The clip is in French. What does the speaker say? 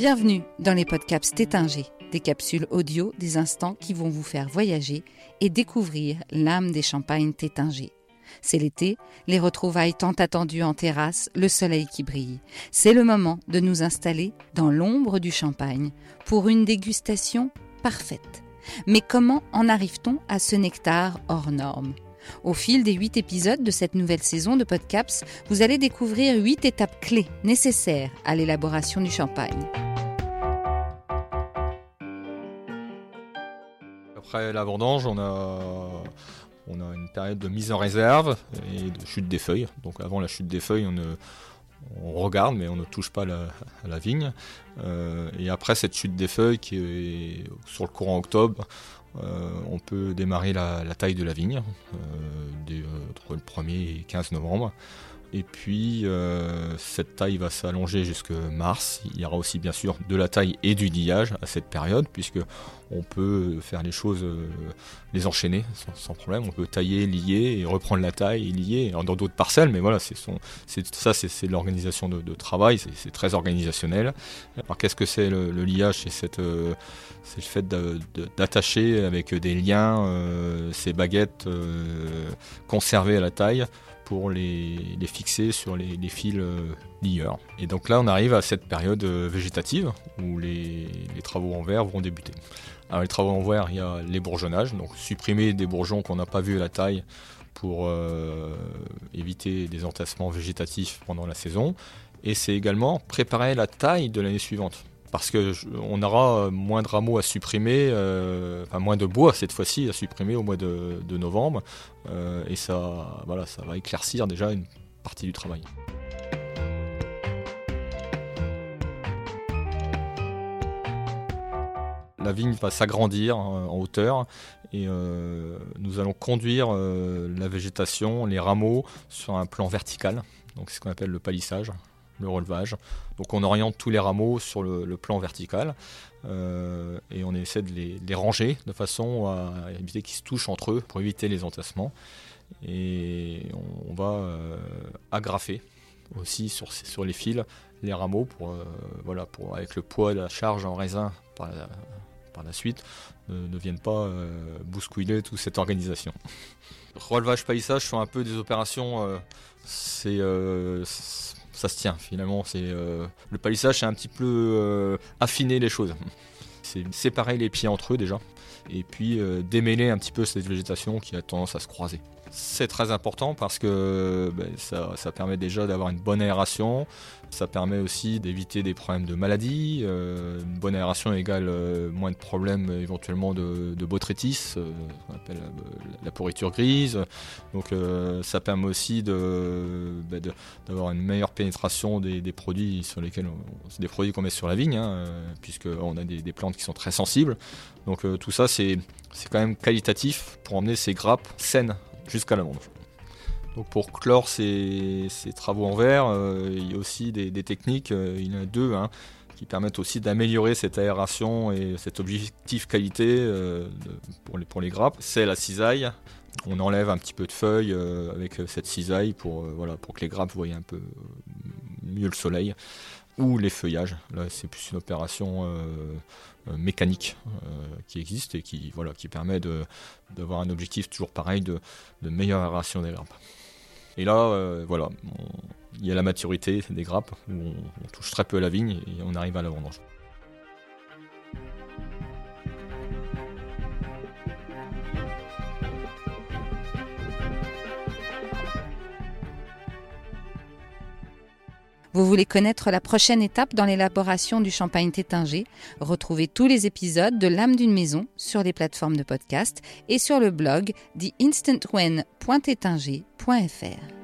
Bienvenue dans les podcasts Tétinger, des capsules audio des instants qui vont vous faire voyager et découvrir l'âme des champagnes Tétinger. C'est l'été, les retrouvailles tant attendues en terrasse, le soleil qui brille. C'est le moment de nous installer dans l'ombre du champagne pour une dégustation parfaite. Mais comment en arrive-t-on à ce nectar hors norme? Au fil des huit épisodes de cette nouvelle saison de Podcaps, vous allez découvrir huit étapes clés nécessaires à l'élaboration du champagne. Après la vendange, on a, une période de mise en réserve et de chute des feuilles. Donc avant la chute des feuilles, on, regarde, mais on ne touche pas la, la vigne. Euh, et après cette chute des feuilles, qui est sur le courant octobre, euh, on peut démarrer la, taille de la vigne euh, entre le 1er et 15 novembre. Et puis euh, cette taille va s'allonger jusque mars. Il y aura aussi bien sûr de la taille et du liage à cette période, puisque on peut faire les choses, euh, les enchaîner sans, problème. On peut tailler, lier et reprendre la taille et lier dans d'autres parcelles. Mais voilà, c'est ça, c'est l'organisation de, travail. C'est très organisationnel. Alors qu'est-ce que c'est le, liage? Euh, C'est le fait d'attacher avec des liens ces baguettes conservées à la taille pour les, fixer sur les, fils euh, lieurs. Et donc là, on arrive à cette période euh, végétative où les, travaux en verre vont débuter. Alors les travaux en verre, il y a les bourgeonnages, donc supprimer des bourgeons qu'on n'a pas vus à la taille pour euh, éviter des entassements végétatifs pendant la saison. Et c'est également préparer la taille de l'année suivante parce qu'on aura moins de rameaux à supprimer, euh, enfin moins de bois cette fois-ci à supprimer au mois de, novembre, euh, et ça, voilà, ça va éclaircir déjà une partie du travail. La vigne va s'agrandir en hauteur. Et euh, nous allons conduire la végétation, les rameaux sur un plan vertical, donc c'est ce qu'on appelle le palissage le relevage. Donc on oriente tous les rameaux sur le, plan vertical euh, et on essaie de les, ranger de façon à éviter qu'ils se touchent entre eux pour éviter les entassements. Et on, va euh, agrafer aussi sur, sur les fils les rameaux pour, euh, voilà, pour, avec le poids la charge en raisin par la, suite ne, viennent pas bousculer toute cette organisation. Relevage paillissage sont un peu des opérations, c'est ça se tient finalement. Euh, le palissage, c'est un petit peu euh, affiner les choses. C'est séparer les pieds entre eux déjà, et puis euh, démêler un petit peu cette végétation qui a tendance à se croiser. C'est très important parce que ben, ça, permet déjà d'avoir une bonne aération, ça permet aussi d'éviter des problèmes de maladie. Euh, une bonne aération égale euh, moins de problèmes éventuellement de, de botrytis, euh, qu'on appelle la, pourriture grise. Donc ça permet aussi ben, d'avoir une meilleure pénétration des, produits sur lesquels c'est des produits qu'on met sur la vigne, hein, puisqu'on a des, des, plantes qui sont très sensibles. Donc tout ça c'est quand même qualitatif pour emmener ces grappes saines jusqu'à la vendange. Donc pour clore ces, travaux en verre, euh, il y a aussi des, techniques, euh, il y en a deux, hein, qui permettent aussi d'améliorer cette aération et cet objectif qualité euh, pour, les, pour les grappes. C'est la cisaille. On enlève un petit peu de feuilles avec cette cisaille pour, voilà, pour que les grappes voient un peu mieux le soleil. Ou les feuillages. Là, c'est plus une opération euh, mécanique euh, qui existe et qui, voilà, qui permet d'avoir un objectif toujours pareil de, de meilleure aération des grappes. Et là, euh, voilà, il y a la maturité des grappes où on, on, touche très peu à la vigne et on arrive à la vendange. Vous voulez connaître la prochaine étape dans l'élaboration du champagne tétinger Retrouvez tous les épisodes de L'âme d'une maison sur les plateformes de podcast et sur le blog theinstantwen.tétinger.fr.